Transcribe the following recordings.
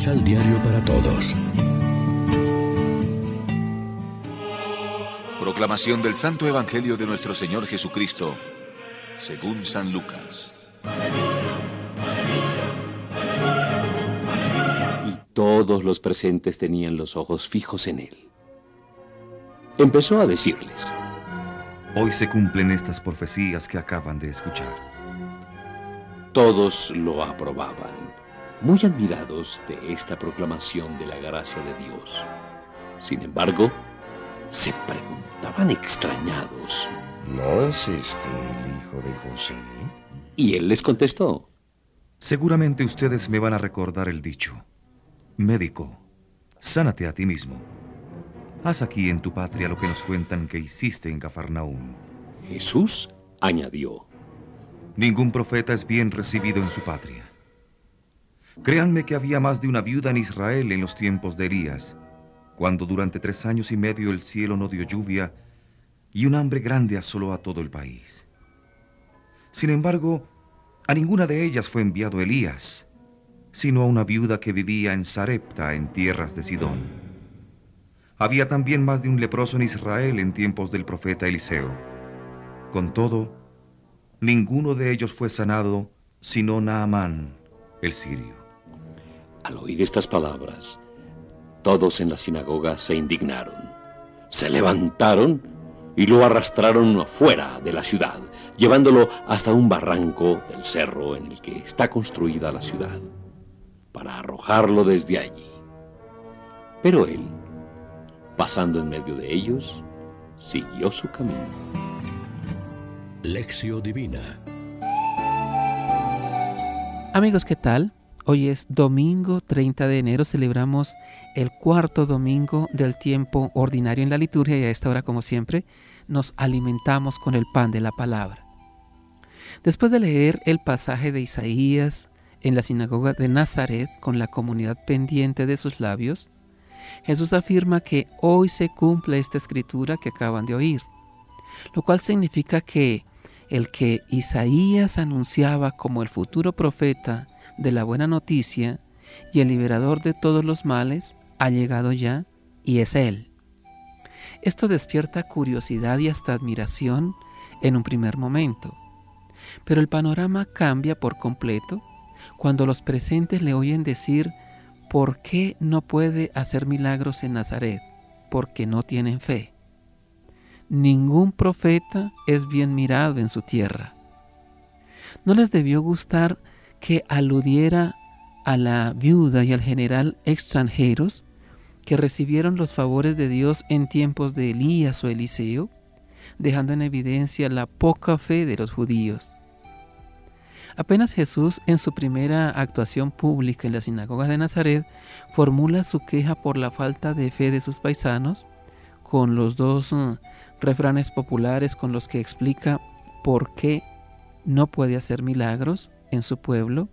Misal Diario para Todos. Proclamación del Santo Evangelio de nuestro Señor Jesucristo, según San Lucas. Y todos los presentes tenían los ojos fijos en él. Empezó a decirles, Hoy se cumplen estas profecías que acaban de escuchar. Todos lo aprobaban, muy admirados de esta proclamación de la gracia de Dios. Sin embargo, se preguntaban extrañados. ¿No es este el hijo de José? Y él les contestó. Seguramente ustedes me van a recordar el dicho. Médico, sánate a ti mismo. Haz aquí en tu patria lo que nos cuentan que hiciste en Cafarnaúm. Jesús añadió. Ningún profeta es bien recibido en su patria. Créanme que había más de una viuda en Israel en los tiempos de Elías, cuando durante tres años y medio el cielo no dio lluvia y un hambre grande asoló a todo el país. Sin embargo, a ninguna de ellas fue enviado Elías, sino a una viuda que vivía en Sarepta, en tierras de Sidón. Había también más de un leproso en Israel en tiempos del profeta Eliseo. Con todo, ninguno de ellos fue sanado, sino Naamán, el sirio. Al oír estas palabras, todos en la sinagoga se indignaron. Se levantaron y lo arrastraron afuera de la ciudad, llevándolo hasta un barranco del cerro en el que está construida la ciudad, para arrojarlo desde allí. Pero él, pasando en medio de ellos, siguió su camino. Lección Divina Amigos, ¿qué tal? Hoy es domingo 30 de enero, celebramos el cuarto domingo del tiempo ordinario en la liturgia y a esta hora, como siempre, nos alimentamos con el pan de la palabra. Después de leer el pasaje de Isaías en la sinagoga de Nazaret con la comunidad pendiente de sus labios, Jesús afirma que hoy se cumple esta escritura que acaban de oír, lo cual significa que el que Isaías anunciaba como el futuro profeta de la buena noticia y el liberador de todos los males ha llegado ya y es Él. Esto despierta curiosidad y hasta admiración en un primer momento, pero el panorama cambia por completo cuando los presentes le oyen decir ¿por qué no puede hacer milagros en Nazaret? Porque no tienen fe. Ningún profeta es bien mirado en su tierra. ¿No les debió gustar que aludiera a la viuda y al general extranjeros que recibieron los favores de Dios en tiempos de Elías o Eliseo, dejando en evidencia la poca fe de los judíos? Apenas Jesús en su primera actuación pública en la sinagoga de Nazaret formula su queja por la falta de fe de sus paisanos con los dos uh, refranes populares con los que explica por qué no puede hacer milagros en su pueblo,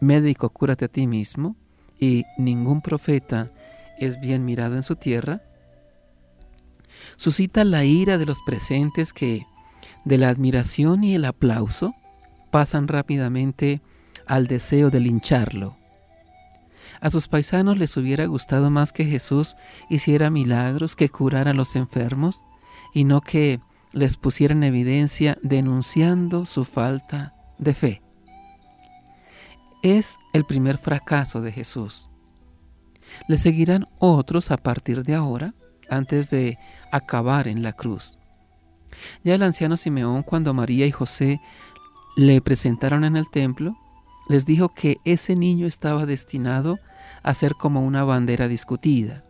médico cúrate a ti mismo y ningún profeta es bien mirado en su tierra, suscita la ira de los presentes que, de la admiración y el aplauso, pasan rápidamente al deseo de lincharlo. A sus paisanos les hubiera gustado más que Jesús hiciera milagros, que curara a los enfermos, y no que les pusiera en evidencia denunciando su falta de fe. Es el primer fracaso de Jesús. Le seguirán otros a partir de ahora, antes de acabar en la cruz. Ya el anciano Simeón, cuando María y José le presentaron en el templo, les dijo que ese niño estaba destinado a ser como una bandera discutida.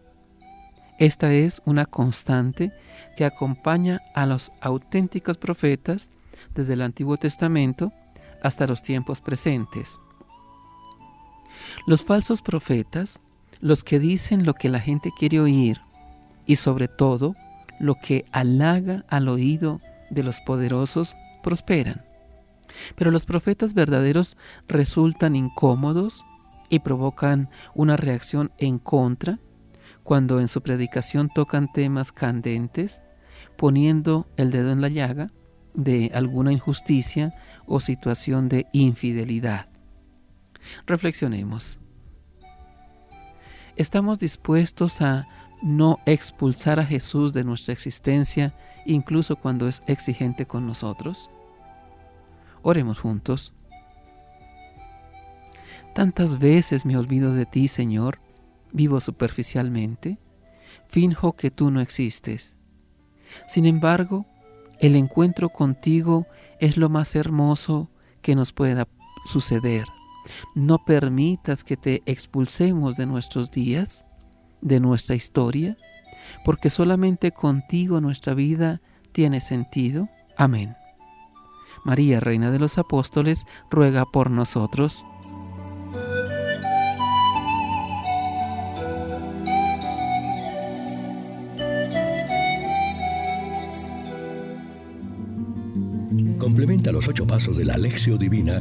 Esta es una constante que acompaña a los auténticos profetas desde el Antiguo Testamento hasta los tiempos presentes. Los falsos profetas, los que dicen lo que la gente quiere oír y sobre todo lo que halaga al oído de los poderosos, prosperan. Pero los profetas verdaderos resultan incómodos y provocan una reacción en contra cuando en su predicación tocan temas candentes, poniendo el dedo en la llaga de alguna injusticia o situación de infidelidad. Reflexionemos. ¿Estamos dispuestos a no expulsar a Jesús de nuestra existencia, incluso cuando es exigente con nosotros? Oremos juntos. Tantas veces me olvido de ti, Señor, vivo superficialmente, finjo que tú no existes. Sin embargo, el encuentro contigo es lo más hermoso que nos pueda suceder. No permitas que te expulsemos de nuestros días, de nuestra historia, porque solamente contigo nuestra vida tiene sentido. Amén. María, Reina de los Apóstoles, ruega por nosotros. Complementa los ocho pasos de la Alexio Divina